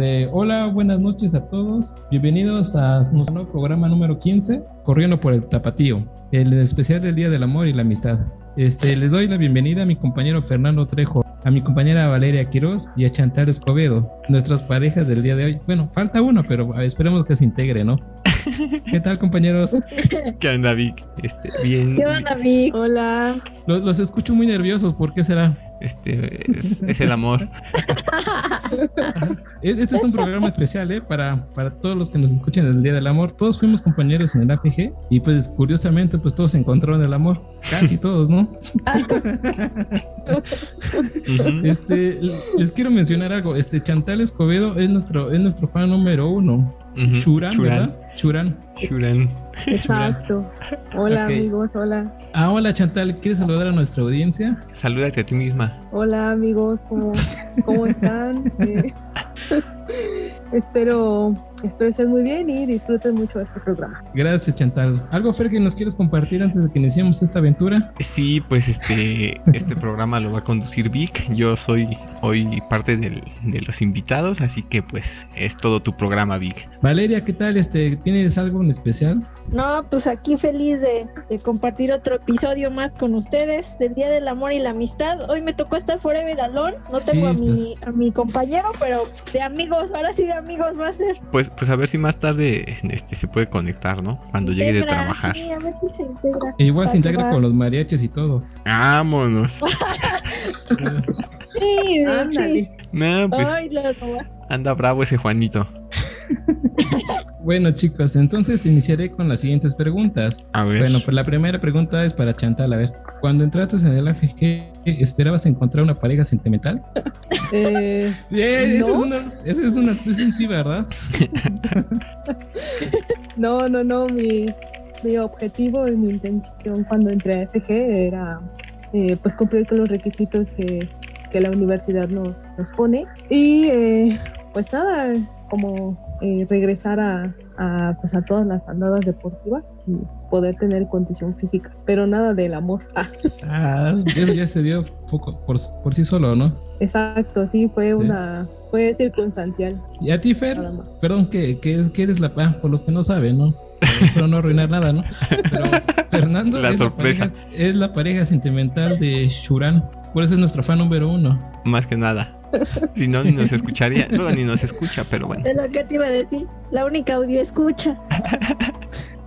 Eh, hola, buenas noches a todos. Bienvenidos a nuestro nuevo programa número 15, Corriendo por el Tapatío, el especial del Día del Amor y la Amistad. Este, les doy la bienvenida a mi compañero Fernando Trejo, a mi compañera Valeria Quiroz y a Chantal Escobedo, nuestras parejas del día de hoy. Bueno, falta uno, pero esperemos que se integre, ¿no? ¿Qué tal, compañeros? ¿Qué onda, Vic? Este, bien. ¿Qué onda, Vic? Hola. Los, los escucho muy nerviosos, ¿por qué será? Este es, el amor. este es un programa especial, ¿eh? Para, para todos los que nos escuchen el Día del Amor. Todos fuimos compañeros en el APG y pues curiosamente pues todos encontraron el amor. Casi todos, ¿no? este, les quiero mencionar algo. Este Chantal Escobedo es nuestro, es nuestro fan número uno. Churan, ¿verdad? Churan. Churan. Exacto. Hola amigos, hola. Ah, hola Chantal, ¿quieres saludar a nuestra audiencia? Salúdate a ti misma. Hola amigos, ¿cómo, cómo están? Eh, espero, espero estén muy bien y disfruten mucho de este programa. Gracias Chantal. ¿Algo Fer que nos quieres compartir antes de que iniciemos esta aventura? Sí, pues este, este programa lo va a conducir Vic. Yo soy hoy parte del, de los invitados, así que pues es todo tu programa Vic. Valeria, ¿qué tal? Este, ¿Tienes algo en especial? No, pues aquí feliz de, compartir otro episodio más con ustedes del Día del Amor y la Amistad. Hoy me tocó estar Forever Alone. No tengo a mi a mi compañero, pero de amigos, ahora sí de amigos va a ser. Pues pues a ver si más tarde este se puede conectar, ¿no? Cuando llegue de trabajar. Sí, a ver si se integra. E igual se integra con los mariachis y todo. Vámonos. sí, sí. No, pues, anda bravo ese Juanito. bueno chicos, entonces iniciaré con las siguientes preguntas. A ver. Bueno, pues la primera pregunta es para Chantal. A ver, cuando entraste en el AFG, ¿esperabas encontrar una pareja sentimental? eh, sí, ¿no? es una, esa es una, es un sí, ¿verdad? no, no, no, mi, mi objetivo y mi intención cuando entré a AFG era eh, pues cumplir con los requisitos que, que la universidad nos, nos pone y eh, pues nada, como eh, regresar a, a, pues a todas las andadas deportivas y poder tener condición física, pero nada del amor. ah, eso ya se dio poco por, por sí solo, ¿no? Exacto, sí, fue una, fue circunstancial. ¿Y a ti, Fer? Perdón, que, que, que eres la, ah, por los que no saben, ¿no? Espero no arruinar nada, ¿no? Pero Fernando la es, la pareja, es la pareja sentimental de Shuran, por eso es nuestro fan número uno. Más que nada. Si no, ni nos escucharía. No, ni nos escucha, pero bueno. Es lo que te iba a decir. La única audio escucha.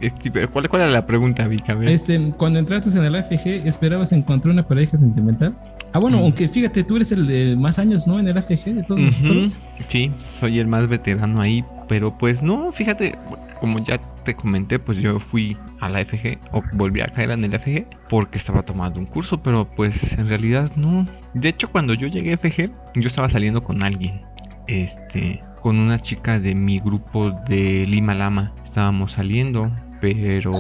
Este, pero ¿cuál, ¿Cuál era la pregunta, Vika? Este, cuando entraste en el AFG, ¿esperabas encontrar una pareja sentimental? Ah, bueno, mm. aunque fíjate, tú eres el de más años, ¿no? En el AFG de todos nosotros. Sí, soy el más veterano ahí, pero pues no, fíjate, como ya te comenté, pues yo fui a la FG o volví a caer en el FG porque estaba tomando un curso, pero pues en realidad no. De hecho, cuando yo llegué a FG, yo estaba saliendo con alguien. Este, con una chica de mi grupo de Lima Lama. Estábamos saliendo, pero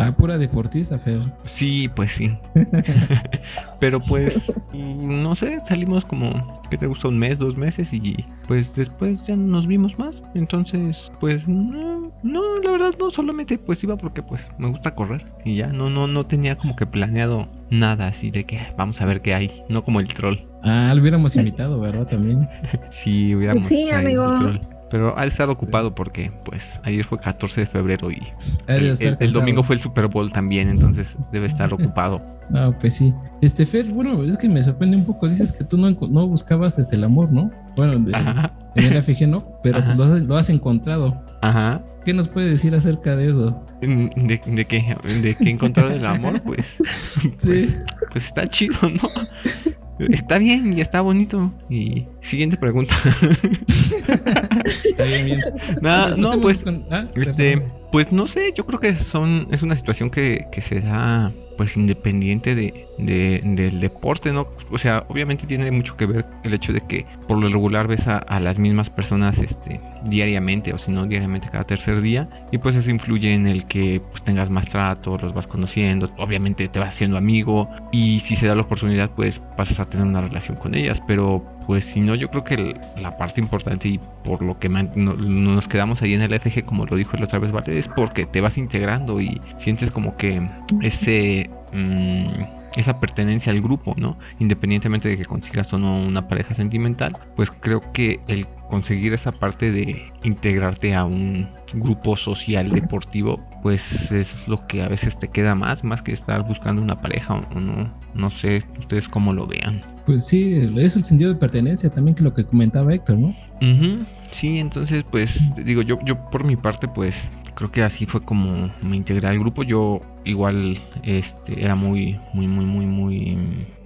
Ah, pura deportista, Fer. Sí, pues sí. Pero pues, no sé, salimos como, ¿qué te gusta? Un mes, dos meses y pues después ya no nos vimos más. Entonces, pues no, no, la verdad no, solamente pues iba porque pues me gusta correr y ya, no, no, no tenía como que planeado nada así de que vamos a ver qué hay, no como el troll. Ah, lo hubiéramos invitado, ¿verdad? También. sí, hubiéramos. Sí, amigo. Pero ha estado ocupado porque, pues, ayer fue 14 de febrero y el, domingo fue el Super Bowl también, entonces debe estar ocupado. Ah, pues sí. Este, Fer, bueno, es que me sorprende un poco. Dices que tú no, no buscabas este, el amor, ¿no? Bueno, en el AFG no, pero lo has, lo has, encontrado. Ajá. ¿Qué nos puede decir acerca de eso? ¿De, de qué? ¿De qué encontrar el amor? Pues, sí. pues, pues está chido, ¿no? Está bien y está bonito. Y siguiente pregunta. está bien, bien. No, no, pues, ah, este, pues no sé, yo creo que son, es una situación que, que se da pues independiente de, del deporte, ¿no? O sea, obviamente tiene mucho que ver el hecho de que por lo regular ves a, las mismas personas este, diariamente o si no diariamente cada tercer día y pues eso influye en el que pues, tengas más trato, los vas conociendo, obviamente te vas haciendo amigo y si se da la oportunidad pues pasas a tener una relación con ellas, pero pues si no yo creo que la parte importante y por lo que no, nos quedamos ahí en el FG como lo dijo la otra vez Vale es porque te vas integrando y sientes como que ese Mm, esa pertenencia al grupo, ¿no? Independientemente de que consigas o no una pareja sentimental, pues creo que el conseguir esa parte de integrarte a un grupo social deportivo, pues es lo que a veces te queda más, más que estar buscando una pareja o, no, no sé ustedes cómo lo vean. Pues sí, es el sentido de pertenencia también que lo que comentaba Héctor, ¿no? Sí, entonces pues digo yo, yo por mi parte pues creo que así fue como me integré al grupo. Yo igual este, era muy, muy, muy, muy, muy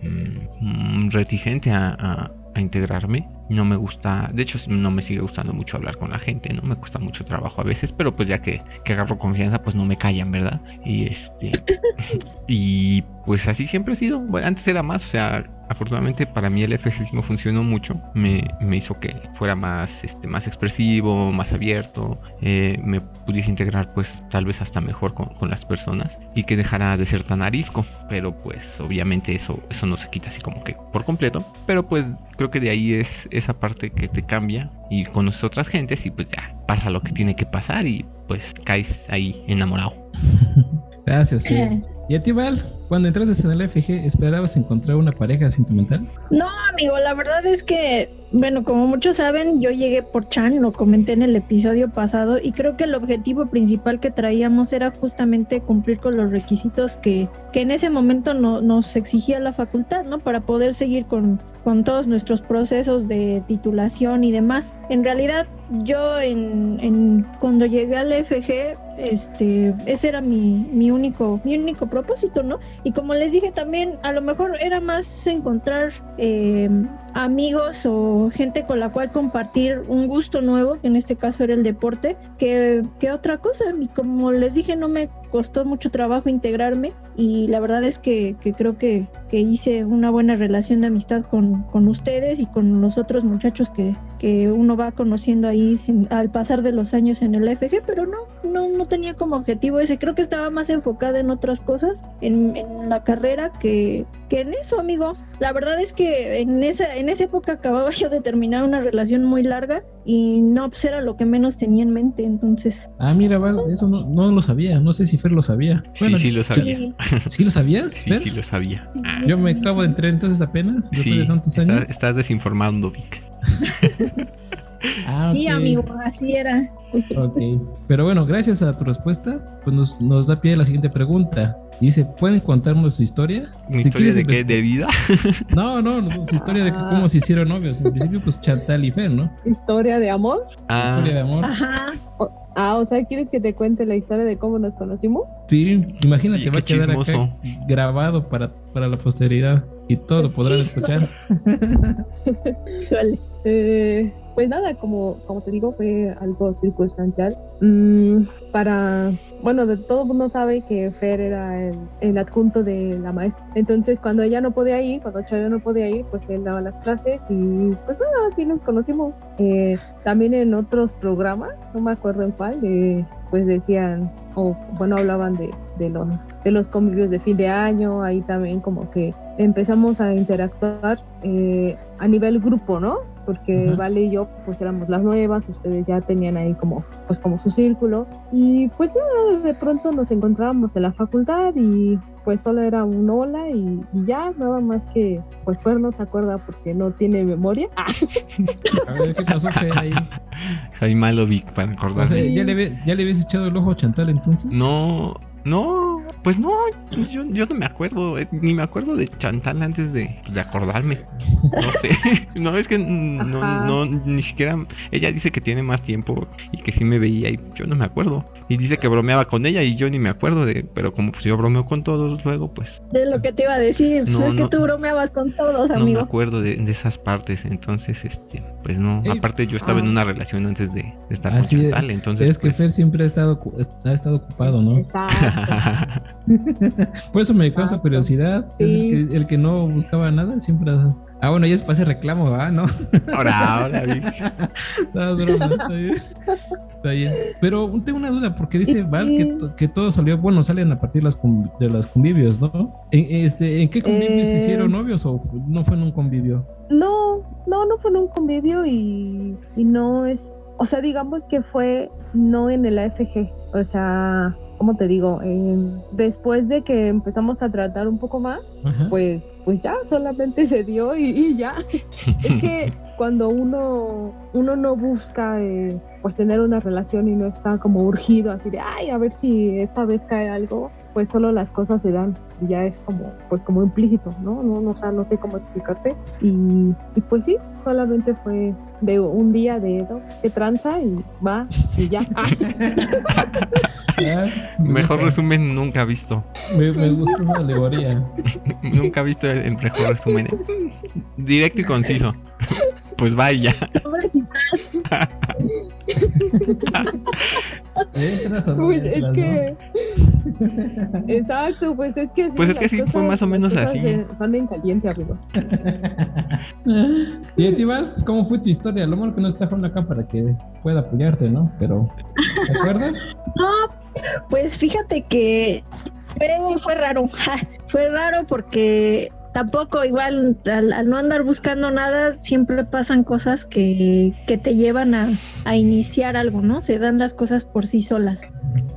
mm, reticente a, a integrarme no me gusta, de hecho no me sigue gustando mucho hablar con la gente, no me cuesta mucho trabajo a veces, pero pues ya que, que agarro confianza pues no me callan, ¿verdad? Y este y pues así siempre ha sido, antes era más, o sea, afortunadamente para mí el FGC funcionó mucho, me, me, hizo que fuera más, este, más expresivo, más abierto, eh, me pudiese integrar pues tal vez hasta mejor con, con, las personas y que dejara de ser tan arisco, pero pues obviamente eso, eso no se quita así como que por completo, pero pues creo que de ahí es esa parte que te cambia y conoces otras gentes y pues ya pasa lo que tiene que pasar y pues caes ahí enamorado. Gracias. ¿Y a ti, Val? Cuando entraste en el FG, ¿esperabas encontrar una pareja sentimental? No, amigo, la verdad es que, bueno, como muchos saben, yo llegué por Chan, lo comenté en el episodio pasado, y creo que el objetivo principal que traíamos era justamente cumplir con los requisitos que, que en ese momento no, nos exigía la facultad, ¿no? Para poder seguir con, con todos nuestros procesos de titulación y demás. En realidad, yo en, en cuando llegué al FG, este, ese era mi, mi único, mi único propósito, ¿no? Y como les dije también, a lo mejor era más encontrar eh, amigos o gente con la cual compartir un gusto nuevo, que en este caso era el deporte, que, que otra cosa. Y como les dije, no me costó mucho trabajo integrarme y la verdad es que, que creo que, que, hice una buena relación de amistad con, con ustedes y con los otros muchachos que, que uno va conociendo ahí al pasar de los años en el FG, pero no, no, no tenía como objetivo ese, creo que estaba más enfocada en otras cosas, en, en la carrera que, que en eso, amigo. La verdad es que en esa, en esa época acababa yo de terminar una relación muy larga y no pues era lo que menos tenía en mente, entonces. Ah, mira, eso no, no lo sabía, no sé si Fer lo sabía. Bueno, sí, sí lo sabía. ¿Sí, lo sabías? Sí, sí lo sabía. Yo me acabo de entrar entonces apenas, sí, de tantos años. Estás, desinformando, Vic. ah, Sí, amigo, así era. Ok, pero bueno, gracias a tu respuesta, pues nos, nos da pie a la siguiente pregunta. Dice, ¿pueden contarnos su historia? ¿Mi historia de qué? ¿De vida? No, no, su historia de cómo se hicieron novios. En principio, pues Chantal y Fer, ¿no? ¿Historia de amor? Ah. Historia de amor. Ajá. ah, o sea, ¿quieres que te cuente la historia de cómo nos conocimos? Sí, imagínate, va a quedar acá grabado para, para la posteridad y todo lo podrán escuchar. vale. eh, pues nada, como, como te digo, fue algo circunstancial. Mm, para, bueno, de todo el mundo sabe que Fer era el, el, adjunto de la maestra. Entonces, cuando ella no podía ir, cuando Chayo no podía ir, pues él daba las clases y pues nada, así nos conocimos. Eh, también en otros programas, no me acuerdo en cuál, eh, pues decían, o bueno, hablaban de, de los de los convivios de fin de año, ahí también como que empezamos a interactuar eh, a nivel grupo, ¿no? Porque Vale y yo pues éramos las nuevas, ustedes ya tenían ahí como pues como su círculo y pues ya de pronto nos encontrábamos en la facultad y pues solo era un hola y, y ya nada más que pues Fer no se acuerda porque no tiene memoria. a ver qué pasó ahí. Soy malo Vic para acordar. O sea, ¿ya, le, ¿Ya le habías echado el ojo a Chantal entonces? No, no, pues no, pues yo, yo no me acuerdo, eh, ni me acuerdo de Chantal antes de, de acordarme. No sé, no es que no, no, ni siquiera, ella dice que tiene más tiempo y que sí me veía y yo no me acuerdo. Y dice que bromeaba con ella y yo ni me acuerdo de, pero como pues yo bromeo con todos luego, pues. De lo que te iba a decir, pues, es que tú bromeabas con todos, amigo. No me acuerdo de, de esas partes, entonces, este, pues no, aparte yo estaba en una relación antes de, de estar con Chantal, es, entonces. Es que pues, Fer siempre ha estado, ha estado ocupado, ¿no? Por eso me causa curiosidad. Sí. El, que, el, que, no buscaba nada siempre. Ah, bueno, ya es para ese reclamo, ¿ah? ¿No? Ahora, ahora, no, broma, está bien. Está bien. Pero tengo una duda, porque dice Val que, que todo salió, bueno, salen a partir de las, de los convivios, ¿no? ¿En, este, ¿en qué convivios se eh... hicieron novios o no fue en un convivio? No, no, no fue en un convivio y, y no es. O sea, digamos que fue no en el AFG. O sea, ¿cómo te digo? después de que empezamos a tratar un poco más, pues pues ya solamente se dio y, ya. es que cuando uno, uno no busca eh, pues tener una relación y no está como urgido así de, ay, a ver si esta vez cae algo, pues solo las cosas se dan y ya es como pues como implícito, ¿no? No, no, o sea, no sé cómo explicarte y, pues sí, solamente fue de un día de que tranza y va y ya. mejor resumen nunca visto. Me, me gusta esa alegoría. nunca visto el mejor resumen. Directo y conciso pues vaya. pues es que. Exacto, pues es que. Pues es que sí fue más o menos así. Van en caliente, amigo. y Etival, ¿cómo fue tu historia? Lo malo que no está Juan acá para que pueda apoyarte, ¿no? Pero, ¿te acuerdas? No, pues fíjate que fue, fue raro. fue raro porque tampoco igual al, no andar buscando nada siempre pasan cosas que, que te llevan a, a, iniciar algo, ¿no? Se dan las cosas por sí solas.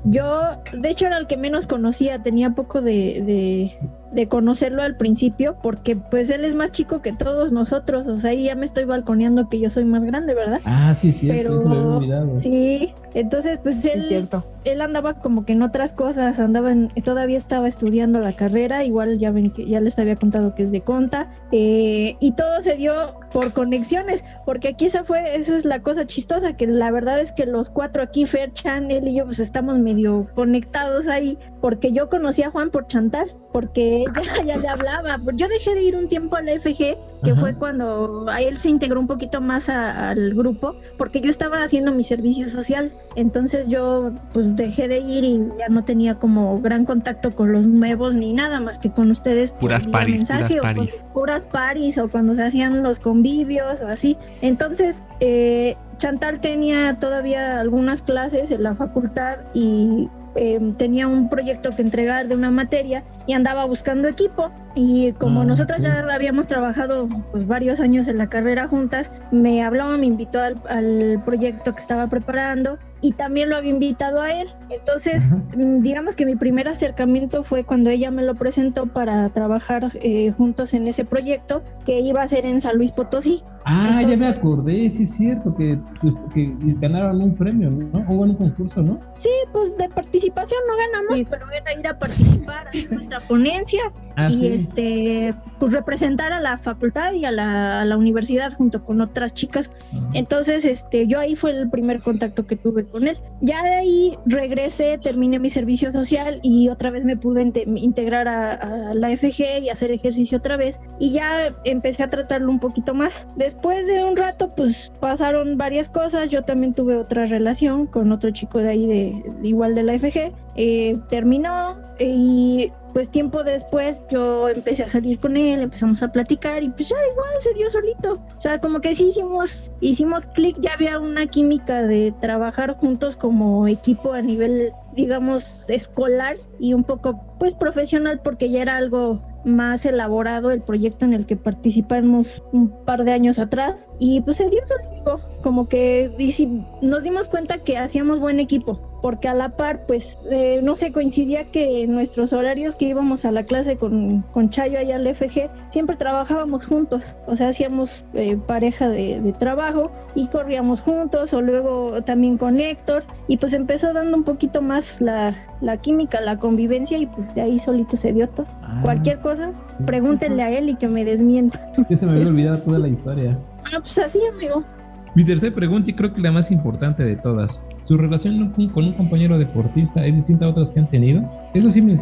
Yo, de hecho, era el que menos conocía, tenía poco de, de, conocerlo al principio, porque pues él es más chico que todos nosotros, o sea, ahí ya me estoy balconeando que yo soy más grande, ¿verdad? Ah, sí, sí, Pero, olvidado. Sí, entonces pues él, él andaba como que en otras cosas, andaba en, todavía estaba estudiando la carrera, igual ya ven que ya les había contado que es de conta, eh, y todo se dio por conexiones, porque aquí esa fue, esa es la cosa chistosa, que la verdad es que los cuatro aquí, Fer, Chan, él y yo, pues estamos medio conectados ahí, porque yo conocí a Juan por Chantal, porque ella ya le hablaba. Yo dejé de ir un tiempo a la FG, que fue cuando a él se integró un poquito más al grupo, porque yo estaba haciendo mi servicio social. Entonces yo pues dejé de ir y ya no tenía como gran contacto con los nuevos ni nada más que con ustedes. Puras paris, puras paris. puras paris o cuando se hacían los convivios o así. Entonces, eh, Chantal tenía todavía algunas clases en la facultad y Em, tenía un proyecto que entregar de una materia y andaba buscando equipo y como ah, nosotros ya habíamos trabajado pues varios años en la carrera juntas, me habló, me invitó al, al proyecto que estaba preparando y también lo había invitado a él. Entonces, mm, digamos que mi primer acercamiento fue cuando ella me lo presentó para trabajar eh, juntos en ese proyecto que iba a ser en San Luis Potosí. Ah, ya me acordé, sí es cierto, que, pues, que, ganaron un premio, ¿no? O un concurso, ¿no? Sí, pues de participación no ganamos, pero era ir a participar en nuestra ponencia ah, y este, pues representar a la facultad y a la, a la universidad junto con otras chicas. Entonces, este, yo ahí fue el primer contacto que tuve con él. Ya de ahí regresé, terminé mi servicio social y otra vez me pude integrar a, la FG y hacer ejercicio otra vez y ya empecé a tratarlo un poquito más. Después de un rato, pues pasaron varias cosas. Yo también tuve otra relación con otro chico de ahí, de, igual de la FG. Eh, terminó y pues tiempo después yo empecé a salir con él, empezamos a platicar y pues ya igual se dio solito. O sea, como que sí hicimos, hicimos clic, ya había una química de trabajar juntos como equipo a nivel, digamos, escolar y un poco pues profesional porque ya era algo más elaborado el proyecto en el que participamos un par de años atrás. Y pues se dio solito, como que nos dimos cuenta que hacíamos buen equipo porque a la par, pues, eh, no sé, coincidía que nuestros horarios que íbamos a la clase con, con Chayo allá al FG, siempre trabajábamos juntos, o sea, hacíamos eh, pareja de, trabajo y corríamos juntos, o luego también con Héctor, y pues empezó dando un poquito más la, química, la convivencia, y pues de ahí solito se dio todo. Ah. Cualquier cosa, pregúntenle a él y que me desmienta. Que se me había olvidado toda la historia. Ah, pues así, amigo. Mi tercera pregunta, y creo que la más importante de todas. ¿Su relación con un compañero deportista es distinta a otras que han tenido? Eso sí me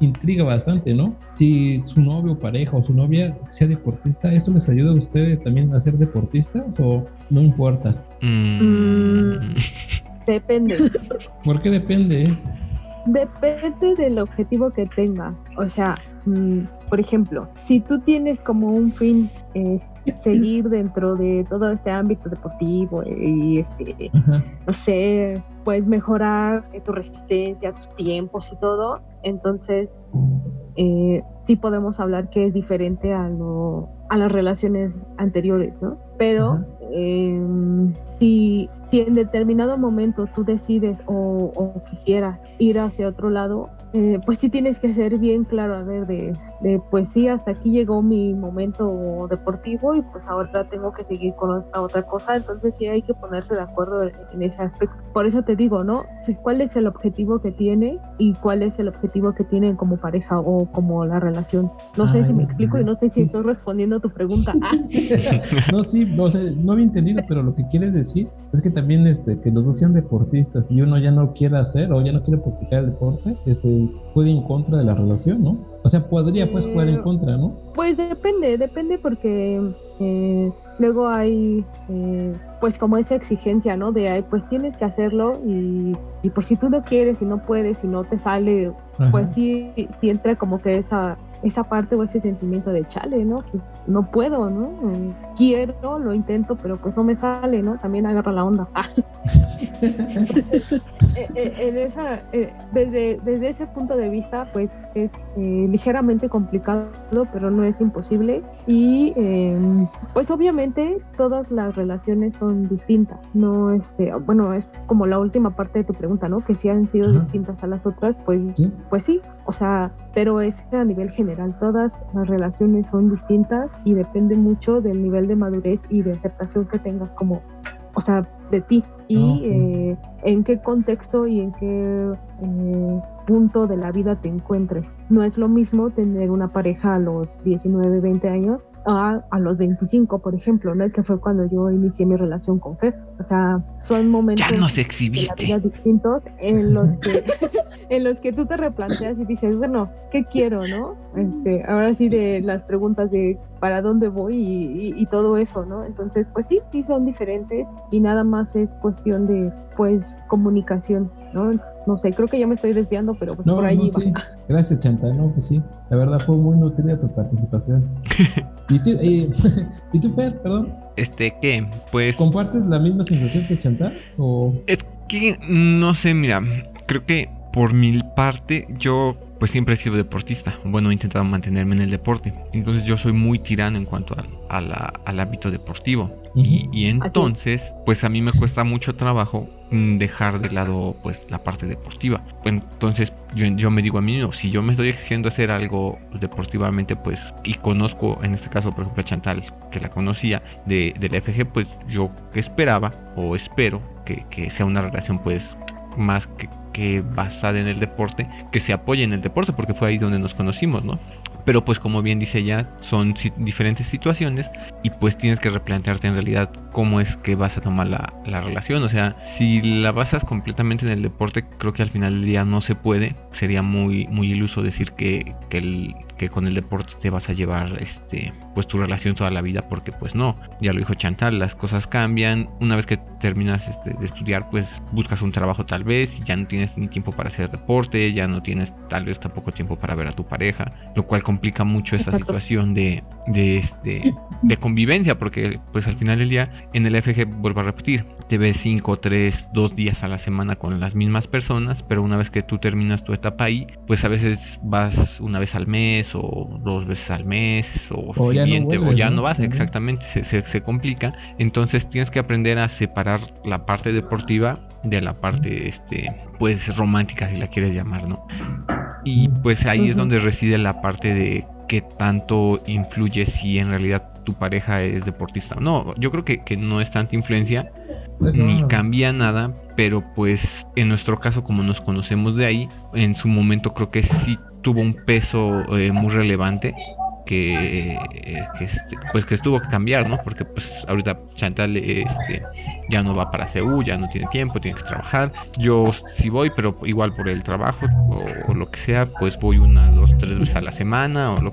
intriga, bastante, ¿no? Si su novio, pareja o su novia sea deportista, ¿eso les ayuda a ustedes también a ser deportistas o no importa? Mm, depende. ¿Por qué depende? Depende del objetivo que tenga. O sea, mm, por ejemplo, si tú tienes como un fin eh, seguir dentro de todo este ámbito deportivo y este, no sé, pues mejorar tu resistencia, tus tiempos y todo, entonces eh, sí podemos hablar que es diferente a, lo, a las relaciones anteriores, ¿no? Pero em, si, si en determinado momento tú decides o, o quisieras ir hacia otro lado, eh, pues sí tienes que ser bien claro, a ver, de, de, pues sí, hasta aquí llegó mi momento deportivo y pues ahora tengo que seguir con esta otra cosa, entonces sí hay que ponerse de acuerdo en ese aspecto. Por eso te digo, ¿no? ¿Cuál es el objetivo que tiene y cuál es el objetivo que tienen como pareja o como la relación? No sé si me explico y no sé si estoy respondiendo a tu pregunta. no, sí, no, no había entendido, pero lo que quieres decir es que también este, que los dos sean deportistas y uno ya no quiere hacer o ya no quiere practicar el deporte, este, puede ir en contra de la relación, ¿no? O sea, podría pues jugar en contra, ¿no? Pues depende, depende porque eh, luego hay eh, pues como esa exigencia, ¿no? De pues tienes que hacerlo y, y, pues si tú no quieres y no puedes y no te sale, pues sí, sí entra como que esa esa parte o ese sentimiento de chale, ¿no? Pues no puedo, ¿no? Quiero, lo intento, pero pues no me sale, ¿no? También agarra la onda. Eh, eh, en esa, eh, desde, desde ese punto de vista, pues es ligeramente complicado, pero no es imposible. Y em, pues obviamente todas las relaciones son distintas. No, este, bueno, es como la última parte de tu pregunta, ¿no? Que si han sido distintas a las otras, pues pues sí. O sea, pero es a nivel general. Todas las relaciones son distintas y depende mucho del nivel de madurez y de aceptación que tengas como, o sea, de ti y ah, eh, en qué contexto y en qué eh, punto de la vida te encuentres. No es lo mismo tener una pareja a los 19, 20 años a, a, los 25, por ejemplo, ¿no? Que fue cuando yo inicié mi relación con Fer. O sea, son momentos ya nos exhibiste. distintos en los que en los que tú te replanteas y dices, bueno, ¿qué quiero, no? Este, ahora sí de las preguntas de para dónde voy y, y, todo eso, ¿no? Entonces, pues sí, sí son diferentes y nada más es cuestión de, pues, comunicación, ¿no? No sé, creo que ya me estoy desviando, pero pues por ahí va. Gracias, Chanta, no, pues sí, la verdad fue muy nutrida tu participación. ¿Y tú, eh, ¿y tú Fer, perdón? Este, ¿qué? Pues... ¿Compartes la misma sensación que Chanta? O... Es que, no sé, mira, creo que por mi parte, yo pues siempre he sido deportista. Bueno, he intentado mantenerme en el deporte. Entonces yo soy muy tirano en cuanto al hábito deportivo. y, entonces, pues a mí me cuesta mucho trabajo mm, dejar de lado pues la parte deportiva. Entonces yo, yo me digo a mí, no, si yo me estoy exigiendo hacer algo deportivamente, pues, y conozco en este caso, por ejemplo, a Chantal, que la conocía de, del FG, pues yo esperaba o espero que, que sea una relación pues más que, basada en el deporte, que se apoye en el deporte, porque fue ahí donde nos conocimos, ¿no? Pero pues como bien dice ya, son diferentes situaciones y pues tienes que replantearte en realidad cómo es que vas a tomar la, relación. O sea, si la basas completamente en el deporte, creo que al final del día no se puede. Sería muy, muy iluso decir que, que el, que con el deporte te vas a llevar este pues tu relación toda la vida porque pues no. Ya lo dijo Chantal las cosas cambian. Una vez que terminas este, de estudiar pues buscas un trabajo tal vez y ya no tienes ni tiempo para hacer deporte ya no tienes tal vez tampoco tiempo para ver a tu pareja lo cual complica mucho esa situación de de este de convivencia porque pues al final del día en el FG vuelvo a repetir te ves 5, 3, 2 días a la semana con las mismas personas pero una vez que tú terminas tu etapa ahí pues a veces vas una vez al mes o dos veces al mes o, ya, no, ya ¿no? vas, exactamente, se, se, complica. Entonces tienes que aprender a separar la parte deportiva de la parte, este, pues romántica si la quieres llamar, ¿no? Y pues ahí es donde reside la parte de qué tanto influye si en realidad tu pareja es deportista o no. Yo creo que, que no es tanta influencia pues ni cambia nada, pero pues en nuestro caso como nos conocemos de ahí, en su momento creo que sí tuvo un peso eh, muy relevante que, este, pues que estuvo que cambiar, ¿no? Porque pues ahorita Chantal este, ya no va para CEU, ya no tiene tiempo, tiene que trabajar. Yo sí voy, pero igual por el trabajo o, lo que sea, pues voy una, dos, tres veces a la semana o lo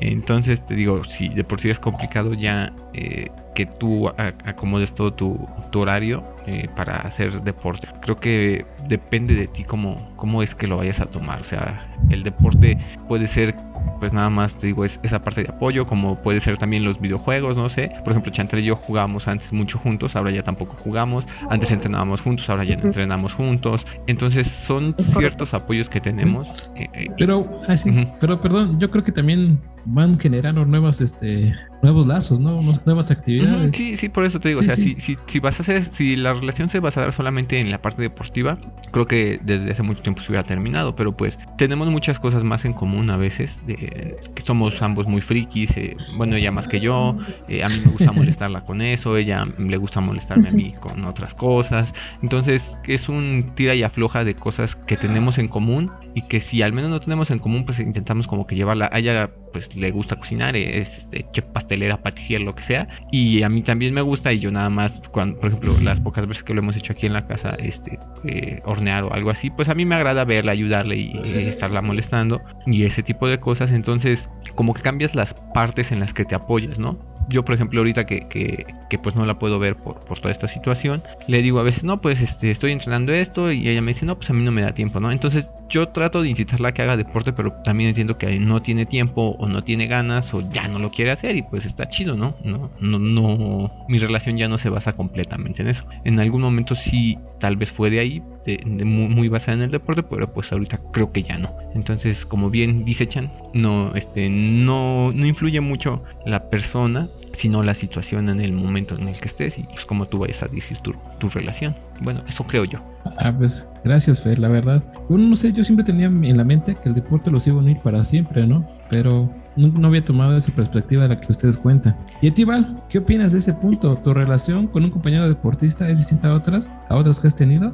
Entonces te digo, si de por sí es complicado ya eh, que tú acomodes todo tu, tu horario eh, para hacer deporte. Creo que depende de ti cómo, cómo es que lo vayas a tomar. O sea, el deporte puede ser, pues nada más te digo, es esa parte de apoyo, como puede ser también los videojuegos, no sé. Por ejemplo, Chantal y yo jugábamos antes mucho juntos, ahora ya tampoco jugamos. Antes entrenábamos juntos, ahora ya no entrenamos juntos. Entonces son ciertos apoyos que tenemos. Eh, eh, pero, así, ah, pero perdón, yo creo que también soon. Van generando nuevas, este, nuevos lazos, ¿no? Nuevas actividades. sí, sí, por eso te digo, o sea, Si, si, si, vas a hacer, si la relación se va a dar solamente en la parte deportiva, creo que desde hace mucho tiempo se hubiera terminado, pero pues tenemos muchas cosas más en común a veces, de, que somos ambos muy frikis, eh, bueno, ella más que yo, eh, a mí me gusta molestarla con eso, ella le gusta molestarme a mí con otras cosas, entonces es un tira y afloja de cosas que tenemos en común y que si al menos no tenemos en común, pues intentamos como que llevarla, a ella pues le gusta cocinar, es este, chef pastelera, patissier, lo que sea, y a mí también me gusta y yo nada más, cuando, por ejemplo, las pocas veces que lo hemos hecho aquí en la casa, este, eh, hornear o algo así, pues a mí me agrada verla, ayudarle y, y estarla molestando y ese tipo de cosas, entonces como que cambias las partes en las que te apoyas, ¿no? Yo por ejemplo ahorita que, que, pues no la puedo ver por, por toda esta situación, le digo a veces, no, pues este, estoy entrenando esto y ella me dice, no, pues a mí no me da tiempo, ¿no? Entonces yo trato de incitarla a que haga deporte, pero también entiendo que no tiene tiempo o no tiene ganas o ya no lo quiere hacer y pues está chido, ¿no? No, no, no, mi relación ya no se basa completamente en eso. En algún momento sí, tal vez fue de ahí, de, muy, muy, basada en el deporte, pero pues ahorita creo que ya no. Entonces, como bien dice Chan, no, este, no, no influye mucho la persona sino la situación en el momento en el que estés y pues cómo tú vayas a dirigir tu, tu relación. Bueno, eso creo yo. Ah, pues gracias, Fer, la verdad. Bueno, no sé, yo siempre tenía en la mente que el deporte los iba a unir para siempre, ¿no? Pero no, no, había tomado esa perspectiva de la que ustedes cuentan. Y a ¿qué opinas de ese punto? ¿Tu relación con un compañero deportista es distinta a otras, a otras que has tenido?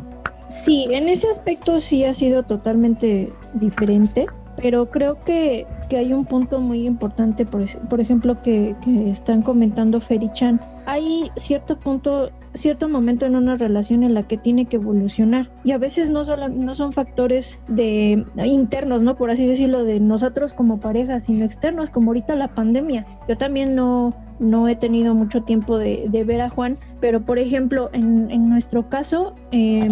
Sí, en ese aspecto sí ha sido totalmente diferente pero creo que, que, hay un punto muy importante, por, ejemplo, que, que están comentando Ferichan. Hay cierto punto, cierto momento en una relación en la que tiene que evolucionar y a veces no, solo, no son factores de internos, ¿no? Por así decirlo, de nosotros como pareja, sino externos, como ahorita la pandemia. Yo también no, no he tenido mucho tiempo de, ver a Juan, pero por ejemplo, en, nuestro caso, eh,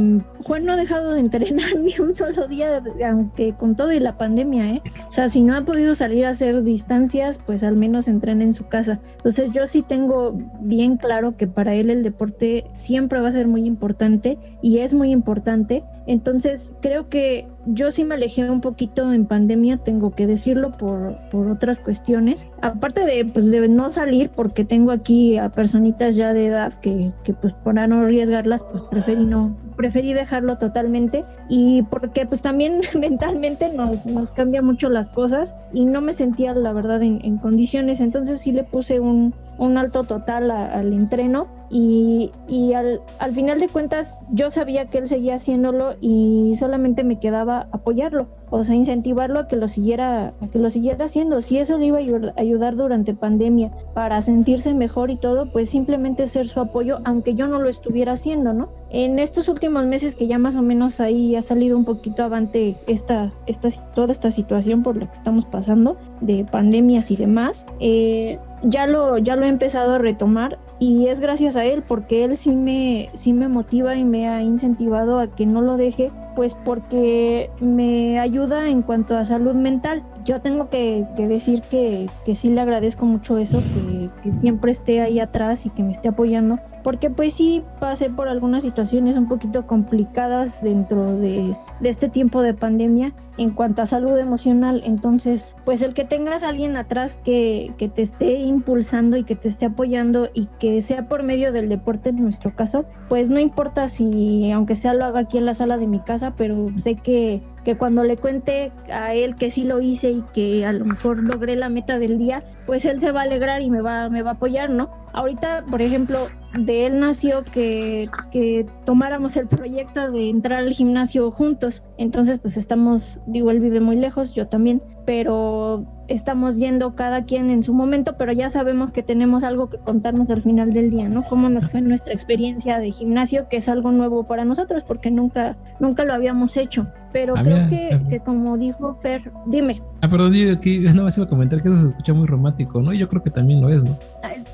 Juan no ha dejado de entrenar ni un solo día, aunque con todo y la pandemia, ¿eh? O sea, si no ha podido salir a hacer distancias, pues al menos entrena en su casa. Entonces yo sí tengo bien claro que para él el deporte siempre va a ser muy importante y es muy importante. Entonces creo que yo sí me alejé un poquito en pandemia, tengo que decirlo por, por otras cuestiones. Aparte de, pues, de no salir, porque tengo aquí a personitas ya de edad que, que pues para no arriesgarlas, pues preferí no, preferí dejarlo totalmente y porque pues también mentalmente nos, nos cambia mucho las cosas y no me sentía la verdad en, en condiciones, entonces sí le puse un, un alto total al entreno y, y al, al, final de cuentas yo sabía que él seguía haciéndolo y solamente me quedaba apoyarlo, o sea, incentivarlo a que lo siguiera, a que lo siguiera haciendo. Si eso le iba a ayudar durante pandemia para sentirse mejor y todo, pues simplemente ser su apoyo, aunque yo no lo estuviera haciendo, ¿no? En estos últimos meses que ya más o menos ahí ha salido un poquito avante esta, esta, toda esta situación por la que estamos pasando, de pandemias y demás, eh, ya lo, ya lo he empezado a retomar y es gracias a él porque él sí me, sí me motiva y me ha incentivado a que no lo deje pues porque me ayuda en cuanto a salud mental. Yo tengo que, decir que, que, sí le agradezco mucho eso, que, que, siempre esté ahí atrás y que me esté apoyando, porque pues sí pasé por algunas situaciones un poquito complicadas dentro de, de este tiempo de pandemia en cuanto a salud emocional. Entonces, pues el que tengas a alguien atrás que, que te esté impulsando y que te esté apoyando y que sea por medio del deporte en nuestro caso, pues no importa si aunque sea lo haga aquí en la sala de mi casa, pero sé que, que cuando le cuente a él que sí lo hice y que a lo mejor logré la meta del día, pues él se va a alegrar y me va, me va a apoyar, ¿no? Ahorita, por ejemplo, de él nació que, que tomáramos el proyecto de entrar al gimnasio juntos. Entonces, pues estamos, digo, él vive muy lejos, yo también, pero estamos yendo cada quien en su momento, pero ya sabemos que tenemos algo que contarnos al final del día, ¿no? Cómo nos fue nuestra experiencia de gimnasio, que es algo nuevo para nosotros porque nunca, nunca lo habíamos hecho. Pero ah, creo que, que, como dijo Fer, dime. Ah, perdón, aquí nada más iba a comentar que eso se escucha muy romántico, ¿no? Y yo creo que también lo es, ¿no?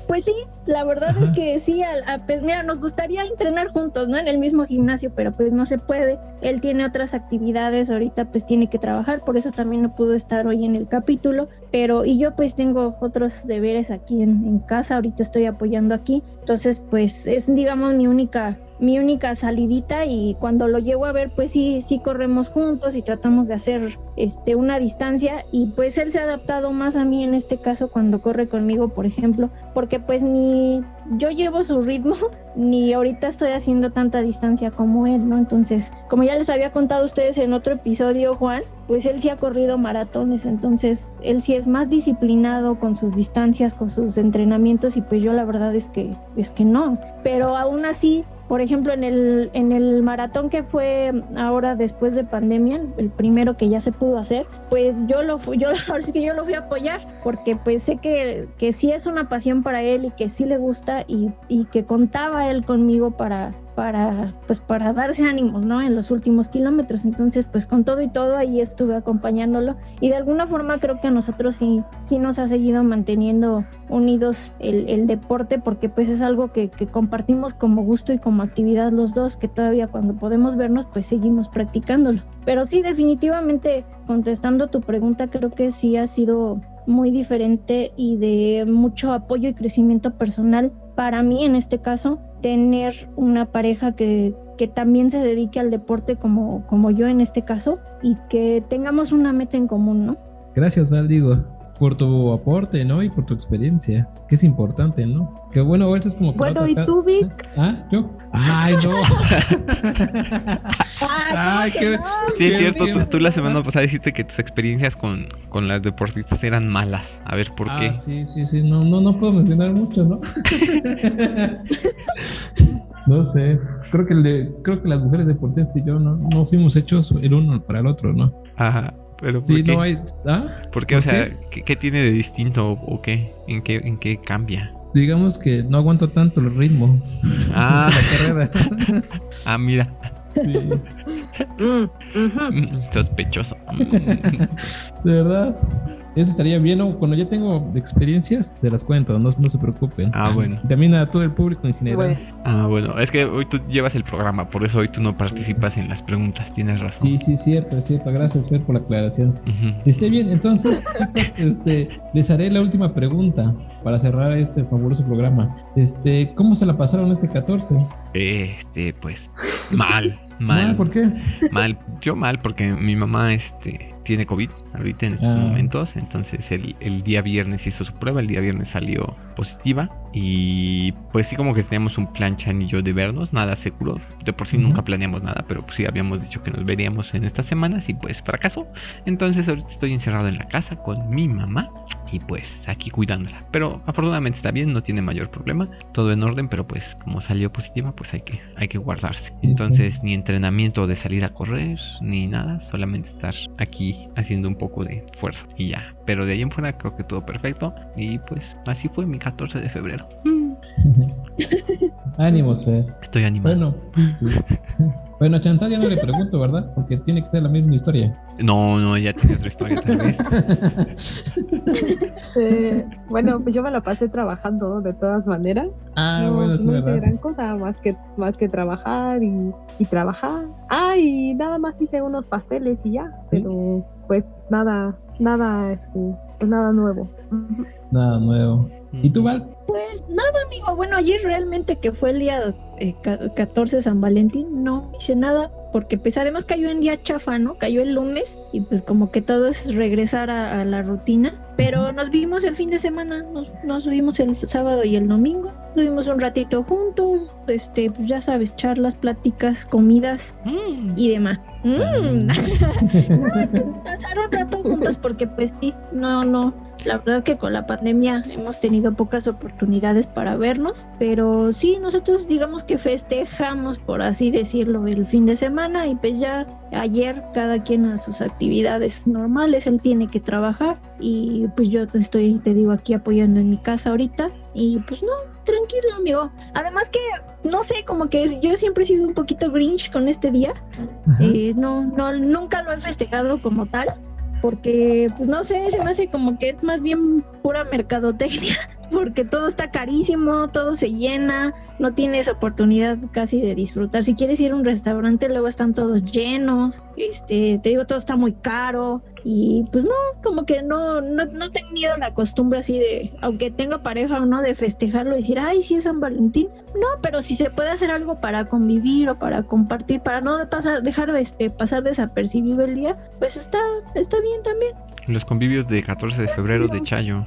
Pues sí, la verdad Ajá. es que sí, a, a, pues mira, nos gustaría entrenar juntos, ¿no? En el mismo gimnasio, pero pues no se puede. Él tiene otras actividades, ahorita pues tiene que trabajar, por eso también no pudo estar hoy en el capítulo, pero y yo pues tengo otros deberes aquí en, casa, ahorita estoy apoyando aquí, entonces pues es digamos mi única mi única salidita y cuando lo llego a ver pues sí, sí corremos juntos y tratamos de hacer este, una distancia y pues él se ha adaptado más a mí en este caso cuando corre conmigo, por ejemplo, porque pues ni yo llevo su ritmo ni ahorita estoy haciendo tanta distancia como él, ¿no? Entonces, como ya les había contado a ustedes en otro episodio, Juan, pues él sí ha corrido maratones, entonces él sí es más disciplinado con sus distancias, con sus entrenamientos y pues yo la verdad es que es que no, pero aún así por ejemplo, en el, en el maratón que fue ahora después de pandemia, el primero que ya se pudo hacer, pues yo lo fui, yo ahora sí que yo lo fui a apoyar, porque pues sé que, que sí es una pasión para él y que sí le gusta y, y que contaba él conmigo para, para pues para darse ánimos, ¿no? En los últimos kilómetros. Entonces, pues con todo y todo ahí estuve acompañándolo y de alguna forma creo que a nosotros sí, sí nos ha seguido manteniendo unidos el, el deporte porque pues es algo que, compartimos como gusto y como actividad los dos, que todavía cuando podemos vernos pues seguimos practicándolo. Pero sí, definitivamente contestando tu pregunta, creo que sí ha sido muy diferente y de mucho apoyo y crecimiento personal para mí en este caso tener una pareja que, que también se dedique al deporte como, como yo en este caso y que tengamos una meta en común, ¿no? Gracias, Valdigo por tu aporte, ¿no? Y por tu experiencia, que es importante, ¿no? Que bueno, ahorita es como... Bueno, ¿y tú, Vic? ¿Ah? ¿Yo? ¡Ay, no! Ay, qué... Sí, es cierto, tú, tú, la semana pasada dijiste que tus experiencias con, con las deportistas eran malas. A ver, ¿por ah, qué? Sí, sí, sí, no, no, no puedo mencionar mucho, ¿no? no sé, creo que, el de, creo que las mujeres deportistas y yo no, no fuimos hechos el uno para el otro, ¿no? Ajá. Pero ¿por Sí, qué? no hay... ¿Ah? ¿Por qué? O sea, ¿qué, qué tiene de distinto o, qué? ¿En qué? ¿En qué cambia? Digamos que no aguanto tanto el ritmo Ah, de la carrera. ah, mira. Sí, Mm. Mm, Sospechoso. De verdad. Eso estaría bien, ¿no? Cuando ya tengo experiencias, se las cuento, no, no se preocupen. Ah, bueno. Y También a todo el público en general. Bueno, Ah, bueno. Es que hoy tú llevas el programa, por eso hoy tú no participas en las preguntas. Tienes razón. Sí, sí, cierto, es cierto. Gracias, Fer, por la aclaración. Ujú. Esté bien, entonces, chicos, este, les haré la última pregunta para cerrar este fabuloso programa. Este, ¿cómo se la pasaron este 14? Este, pues, mal, mal. ¿Por qué? Mal, yo mal porque mi mamá este tiene COVID ahorita en estos Ah. momentos, entonces el, el día viernes hizo su prueba, el día viernes salió positiva y pues sí como que teníamos un plan Chan y yo de vernos, nada seguro, de por sí Ujú. nunca planeamos nada, pero pues sí habíamos dicho que nos veríamos en estas semanas y pues fracaso, entonces ahorita estoy encerrado en la casa con mi mamá y pues aquí cuidándola, pero afortunadamente está bien, no tiene mayor problema, todo en orden, pero pues como salió positiva pues hay que, hay que guardarse, entonces ni entrenamiento de salir a correr ni nada, solamente estar aquí haciendo un poco de fuerza y ya. Pero de ahí en fuera creo que todo perfecto y pues así fue mi 14 de febrero. Ánimos, Fer. Estoy animado. Bueno, sí. bueno, Chantal ya no le pregunto, ¿verdad? Porque tiene que ser la misma historia. No, no, ya tiene otra historia tal vez. eh, bueno, pues yo me la pasé trabajando de todas maneras. ah, no, bueno, sí, no hice ¿verdad? gran cosa más que más que trabajar y, y trabajar. Ah, y nada más hice unos pasteles y ya, pero pues nada, nada, este, pues nada nuevo. Nada nuevo. ¿Y tú, Val? Pues nada, amigo. Bueno, ayer realmente que fue el día eh, ca- 14 de San Valentín, no hice nada. Porque pues además cayó en día chafa, ¿no? Cayó el lunes y pues como que todo es regresar a, a la rutina. Pero nos vimos el fin de semana, nos, nos vimos el sábado y el domingo. Estuvimos un ratito juntos, este, pues ya sabes, charlas, pláticas, comidas Mm. y demás. Mm. Ah. pues, pasar un rato juntos porque pues sí, no, no, la verdad que con la pandemia hemos tenido pocas oportunidades para vernos, pero sí, nosotros digamos que festejamos, por así decirlo, el fin de semana y pues ya ayer cada quien a sus actividades normales, él tiene que trabajar y pues yo estoy, te digo, aquí apoyando en mi casa ahorita y pues no, tranquilo amigo. Además que, no sé, como que yo siempre he sido un poquito grinch con este día. Eh, no, no, nunca lo he festejado como tal, porque, pues no sé, se me hace como que es más bien pura mercadotecnia porque todo está carísimo, todo se llena, no tienes oportunidad casi de disfrutar. Si quieres ir a un restaurante, luego están todos llenos, este, te digo, todo está muy caro y pues no, como que no, no, no he tenido la costumbre así de, aunque tenga pareja o no, de festejarlo y decir, ay, sí es San Valentín. No, pero si se puede hacer algo para convivir o para compartir, para no pasar, dejar de este, pasar desapercibido el día, pues está, está bien también. Los convivios de 14 de febrero de Chayo.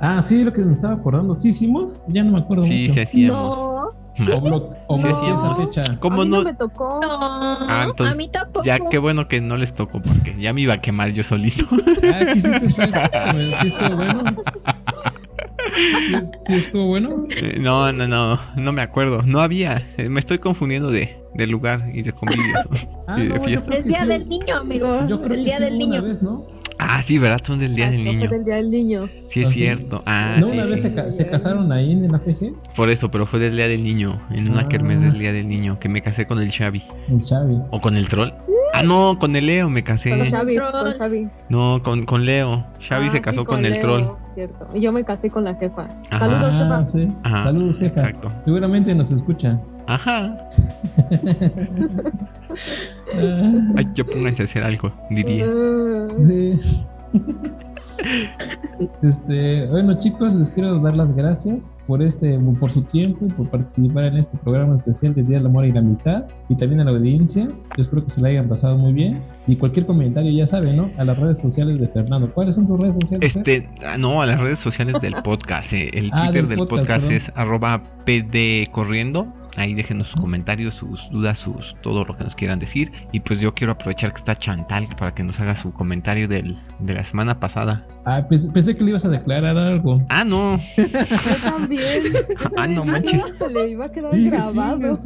Ah, sí, lo que me estaba acordando. ¿Sí hicimos? Ya no me acuerdo Sí, mucho. sí hacíamos. No, O, o esa fecha. ¿Cómo a mí no? no? me tocó. no, Ah, entonces, a mí tampoco. Ya qué bueno que no les tocó porque ya me iba a quemar yo solito. Ah, ¿qué hiciste? ¿Sí estuvo bueno? ¿Sí, sí estuvo bueno? No, no, no, no me acuerdo. No había. Eh, Me estoy confundiendo de, de lugar y de convivios. Ah, Sí, de no, yo fiesta. El día sí. del niño, amigo. Yo creo el día del niño. vez, ¿no? Ah, sí, ¿verdad? Son del Día del Exacto, Niño. fue del Día del Niño. Sí, es Ah, sí. cierto. Ah, ¿No sí, una vez sí. se, ca- se casaron ahí en la FG? Por eso, pero fue del Día del Niño. En una Ah. kermés del Día del Niño. Que me casé con el Xavi. El Xavi. ¿O con el troll? Ah, no, con el Leo me Con casé. Xavi, con Xavi. No, con, con Leo. Xavi Ah, se sí, casó con, el Leo, troll. Cierto. Y yo me casé con la jefa. Ajá. Saludos, Ah, jefa. sí. Ajá, Saludos, jefa. Exacto. Seguramente nos escucha. Ajá. Ah, Ay, yo pónganse a hacer algo, diría. Mm, sí. Este, bueno chicos, les quiero dar las gracias por este, por su tiempo y por participar en este programa especial de Día del Amor y la Amistad y también a la audiencia. Yo espero que se la hayan pasado muy bien y cualquier comentario ya saben, ¿no? A las redes sociales de Fernando. ¿Cuáles son tus redes sociales? Este, ah, no, a las redes sociales del podcast. eh, El Ah, Twitter del del podcast, podcast, es arroba pdcorriendo. Ahí déjenos sus comentarios, sus dudas, sus todo lo que nos quieran decir. Y pues yo quiero aprovechar que está Chantal para que nos haga su comentario del, de la semana pasada. Ah, pens- pensé que le ibas a declarar algo. Ah, no. Yo también. Ah, no manches. Se le iba a quedar grabado.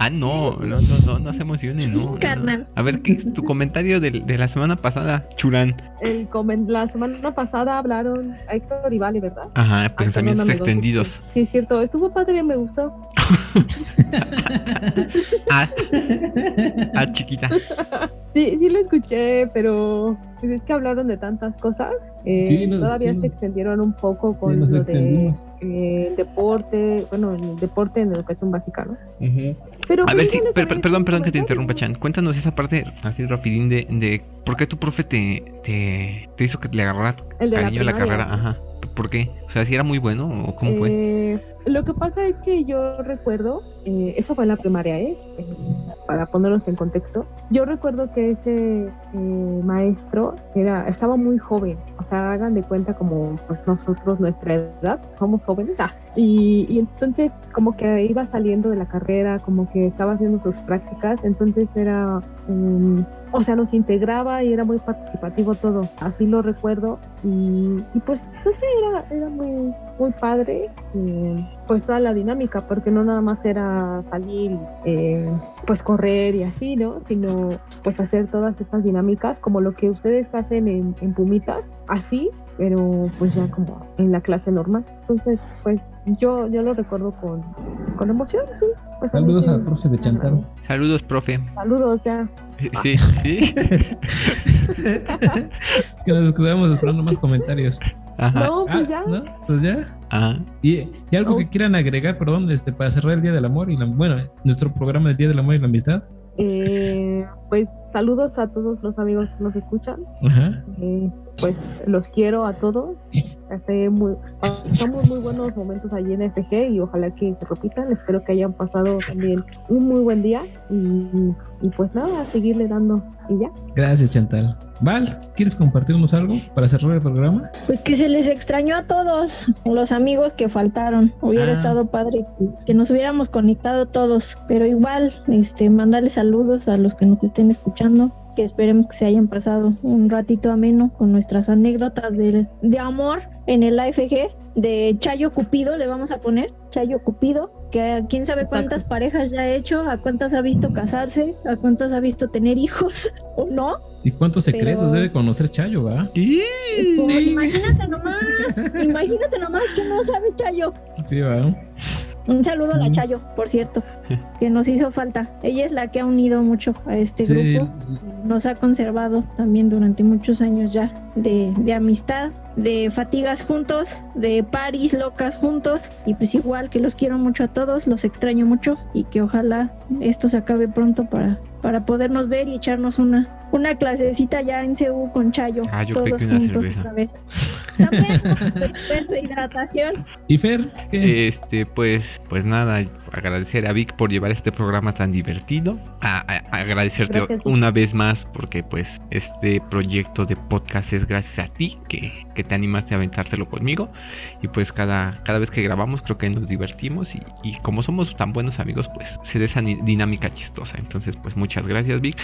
Ah, no, no, no, no, no se emocionen, no. Carnal. A ver, ¿qué es tu comentario del- de, la semana pasada, Churán? El comen- la semana pasada hablaron a Héctor y Vale, ¿verdad? Ajá, Ay, pensamientos extendidos. Sí, sí, es cierto. Estuvo padre, me gustó. Ah, ah, chiquita. Sí, sí lo escuché, pero pues es que hablaron de tantas cosas. eh, Sí, nos- todavía sí se nos- extendieron un poco con lo de eh, el deporte, bueno, el deporte en educación básica, ¿no? Pero A pues, ver, les per- había perdón, perdón que te interrumpa, Chan. Cuéntanos esa parte así rapidín de, de por qué tu profe te, te, te hizo que le agarrara El de la cariño a la primaria. carrera. Ajá. ¿Por qué? O sea, si era muy bueno o cómo fue. Eh, lo que pasa es que yo recuerdo, eh, eso fue en la primaria, ¿eh? Eh, para ponerlos en contexto. Yo recuerdo que ese eh, maestro era, estaba muy joven, o sea, hagan de cuenta como pues nosotros, nuestra edad, somos jóvenes. ah, y, y entonces como que iba saliendo de la carrera, como que estaba haciendo sus prácticas, entonces era... mm, o sea, nos integraba y era muy participativo todo. Así lo recuerdo. Y pues, no sé, era, era muy, muy padre. pues toda la dinámica, porque no nada más era salir, eh, pues correr y así, ¿no? Sino pues hacer todas estas dinámicas como lo que ustedes hacen en, en Pumitas, así, pero pues ya como en la clase normal. Entonces, pues yo, yo lo recuerdo con, con emoción, sí. Pues, Saludos sí al profe de Chantal. Saludos, profe. Saludos, ya. Sí, sí. que nos quedamos esperando más comentarios. Ajá. No, pues Ah, ya. ¿no? Pues ya. Ajá. Y, y algo Oh. que quieran agregar, perdón, este, para cerrar el Día del Amor y la, bueno, nuestro programa del Día del Amor y la Amistad. Eh, pues saludos a todos los amigos que nos escuchan. Ajá. Eh, pues los quiero a todos. Hace muy, pasamos muy buenos momentos allí en FG y ojalá que se repitan. Espero que hayan pasado también un muy buen día y, y pues nada, a seguirle dando y ya. Gracias, Chantal. Val, ¿quieres compartirnos algo para cerrar el programa? Pues que se les extrañó a todos, los amigos que faltaron. Hubiera Ah. estado padre que, que nos hubiéramos conectado todos, pero igual, este, mandarles saludos a los que nos estén escuchando, que esperemos que se hayan pasado un ratito ameno con nuestras anécdotas de, de amor en el AFG, de Chayo Cupido, le vamos a poner, Chayo Cupido, que quién sabe cuántas Exacto. parejas ya ha hecho, a cuántas ha visto casarse, a cuántas ha visto tener hijos, o no. ¿Y cuántos secretos Pero- debe conocer Chayo, va? Pues, Imagínate nomás, imagínate nomás que no sabe Chayo. Sí, va. Un saludo a la. Chayo, por cierto. que nos hizo falta. Ella es la que ha unido mucho a este grupo, nos ha conservado también durante muchos años ya de, de amistad de fatigas juntos, de paris locas juntos y pues igual que los quiero mucho a todos, los extraño mucho y que ojalá esto se acabe pronto para, para podernos ver y echarnos una, una clasecita ya en CU con Chayo. Ah, yo todos juntos otra vez. También pues, de hidratación. ¿Y Fer? Este, pues, pues nada, agradecer a Vic por llevar este programa tan divertido. A, agradecerte una vez más porque pues este proyecto de podcast es gracias a ti que, que, te animaste a aventártelo conmigo. Y pues cada, cada vez que grabamos creo que nos divertimos y, y como somos tan buenos amigos pues se da esa dinámica chistosa. Entonces pues muchas gracias Vic.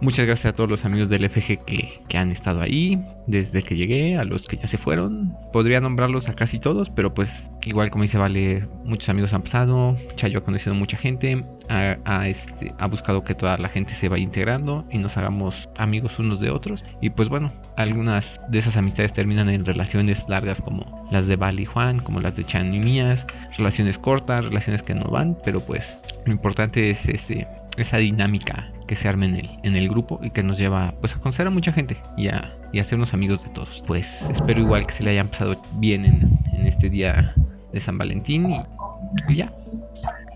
Muchas gracias a todos los amigos del FG que, que han estado ahí desde que llegué, a los que ya se fueron. Podría nombrarlos a casi todos, pero pues igual como dice Vale, muchos amigos han pasado. Chayo ha conocido mucha gente, ha, este, ha buscado que toda la gente se vaya integrando y nos hagamos amigos unos de otros. Y pues bueno, algunas de esas amistades terminan en relaciones largas como las de Vale y Juan, como las de Chan y mías, relaciones cortas, relaciones que no van, pero pues lo importante es ese, esa dinámica que se arme en el, en el grupo y que nos lleva pues a conocer a mucha gente y a, y hacernos amigos de todos. Pues espero igual que se le hayan pasado bien en, en este día de San Valentín y, ya.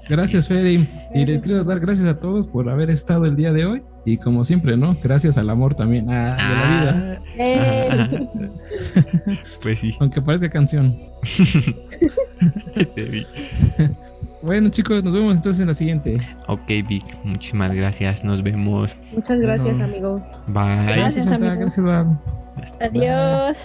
Gracias, Feri. Y les quiero dar gracias a todos por haber estado el día de hoy. Y como siempre, ¿no? Gracias al amor también, a, de la vida. pues sí. Aunque parezca canción. Bueno, chicos, nos vemos entonces en la siguiente. Ok, Vic, muchísimas gracias. Nos vemos. Muchas gracias, amigos. Bye. Gracias, amigos. Gracias, Adiós.